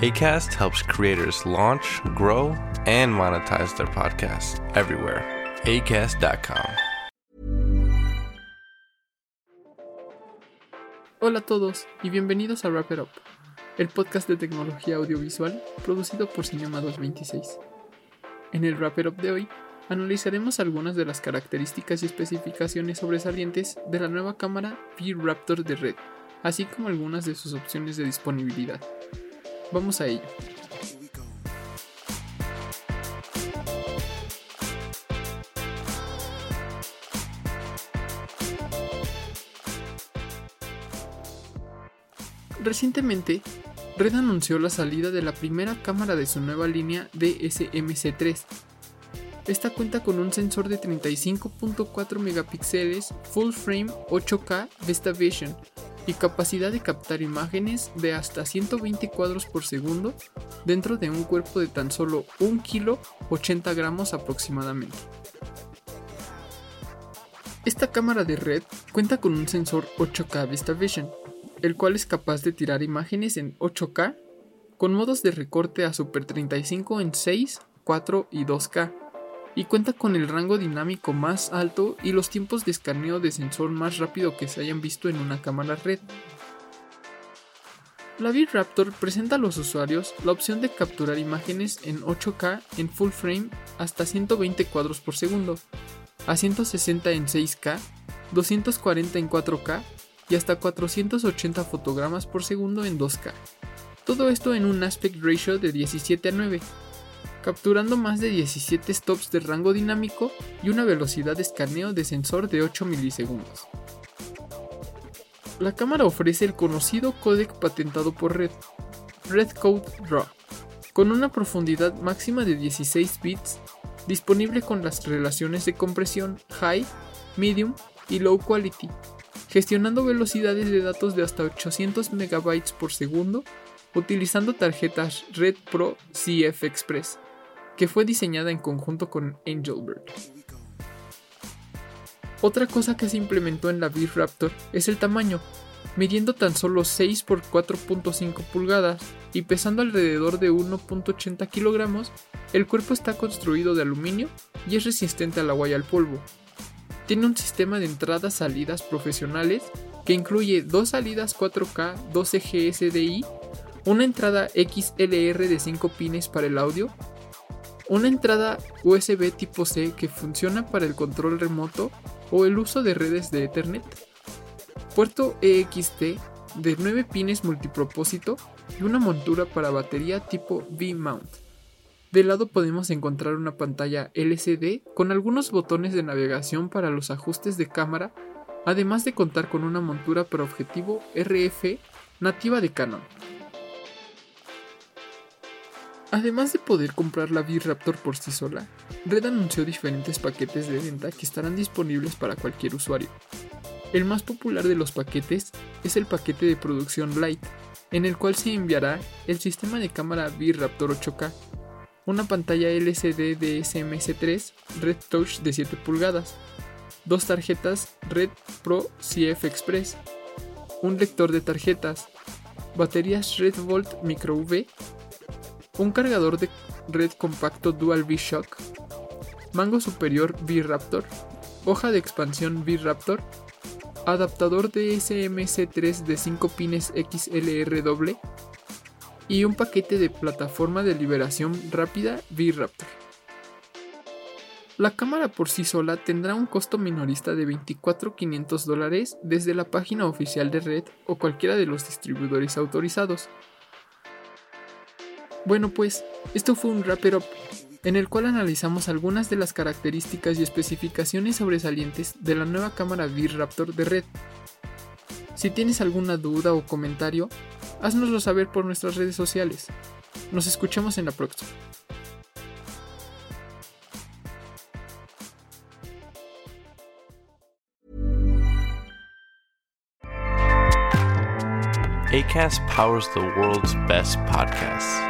ACAST helps creators launch, grow, and monetize their podcasts everywhere. ACAST.com. Hola a todos y bienvenidos a Wrap It Up, el podcast de tecnología audiovisual producido por Cinema 226. En el Wrap It Up de hoy analizaremos algunas de las características y especificaciones sobresalientes de la nueva cámara V-Raptor de Red, así como algunas de sus opciones de disponibilidad. Vamos a ello. Recientemente, Red anunció la salida de la primera cámara de su nueva línea DSMC3. Esta cuenta con un sensor de 35.4 megapíxeles Full Frame 8K VistaVision y capacidad de captar imágenes de hasta 120 cuadros por segundo dentro de un cuerpo de tan solo 1 kg 80 gramos aproximadamente. Esta cámara de red cuenta con un sensor 8K VistaVision, el cual es capaz de tirar imágenes en 8K con modos de recorte a Super 35 en 6, 4 y 2K y cuenta con el rango dinámico más alto y los tiempos de escaneo de sensor más rápido que se hayan visto en una cámara red. La V-Raptor presenta a los usuarios la opción de capturar imágenes en 8K en full frame hasta 120 cuadros por segundo, a 160 en 6K, 240 en 4K y hasta 480 fotogramas por segundo en 2K. Todo esto en un aspect ratio de 17 a 9, capturando más de 17 stops de rango dinámico y una velocidad de escaneo de sensor de 8 milisegundos. La cámara ofrece el conocido códec patentado por Red, Red Code RAW, con una profundidad máxima de 16 bits, disponible con las relaciones de compresión High, Medium y Low Quality, gestionando velocidades de datos de hasta 800 MB por segundo utilizando tarjetas Red Pro CF Express que fue diseñada en conjunto con Angelbird. Otra cosa que se implementó en la V-Raptor es el tamaño, midiendo tan solo 6 x 4.5 pulgadas y pesando alrededor de 1.80 kilogramos, el cuerpo está construido de aluminio y es resistente al agua y al polvo. Tiene un sistema de entradas-salidas profesionales que incluye dos salidas 4K 12G SDI, una entrada XLR de 5 pines para el audio una entrada USB tipo C que funciona para el control remoto o el uso de redes de Ethernet, puerto EXT de 9 pines multipropósito y una montura para batería tipo V-mount. De lado podemos encontrar una pantalla LCD con algunos botones de navegación para los ajustes de cámara, además de contar con una montura para objetivo RF nativa de Canon. Además de poder comprar la V-Raptor por sí sola, Red anunció diferentes paquetes de venta que estarán disponibles para cualquier usuario. El más popular de los paquetes es el paquete de producción Lite, en el cual se enviará el sistema de cámara V-Raptor 8K, una pantalla LCD de SMS3 Red Touch de 7 pulgadas, dos tarjetas Red Pro CF Express, un lector de tarjetas, baterías Red Volt Micro V un cargador de red compacto Dual V-Shock, mango superior V-Raptor, hoja de expansión V-Raptor, adaptador de SMC3 de 5 pines XLR doble y un paquete de plataforma de liberación rápida V-Raptor. La cámara por sí sola tendrá un costo minorista de 24.500 dólares desde la página oficial de Red o cualquiera de los distribuidores autorizados. Bueno pues, esto fue un Wrap Up. en el cual analizamos algunas de las características y especificaciones sobresalientes de la nueva cámara V-Raptor de Red. Si tienes alguna duda o comentario, haznoslo saber por nuestras redes sociales. Nos escuchamos en la próxima. ACAST powers the world's best podcasts.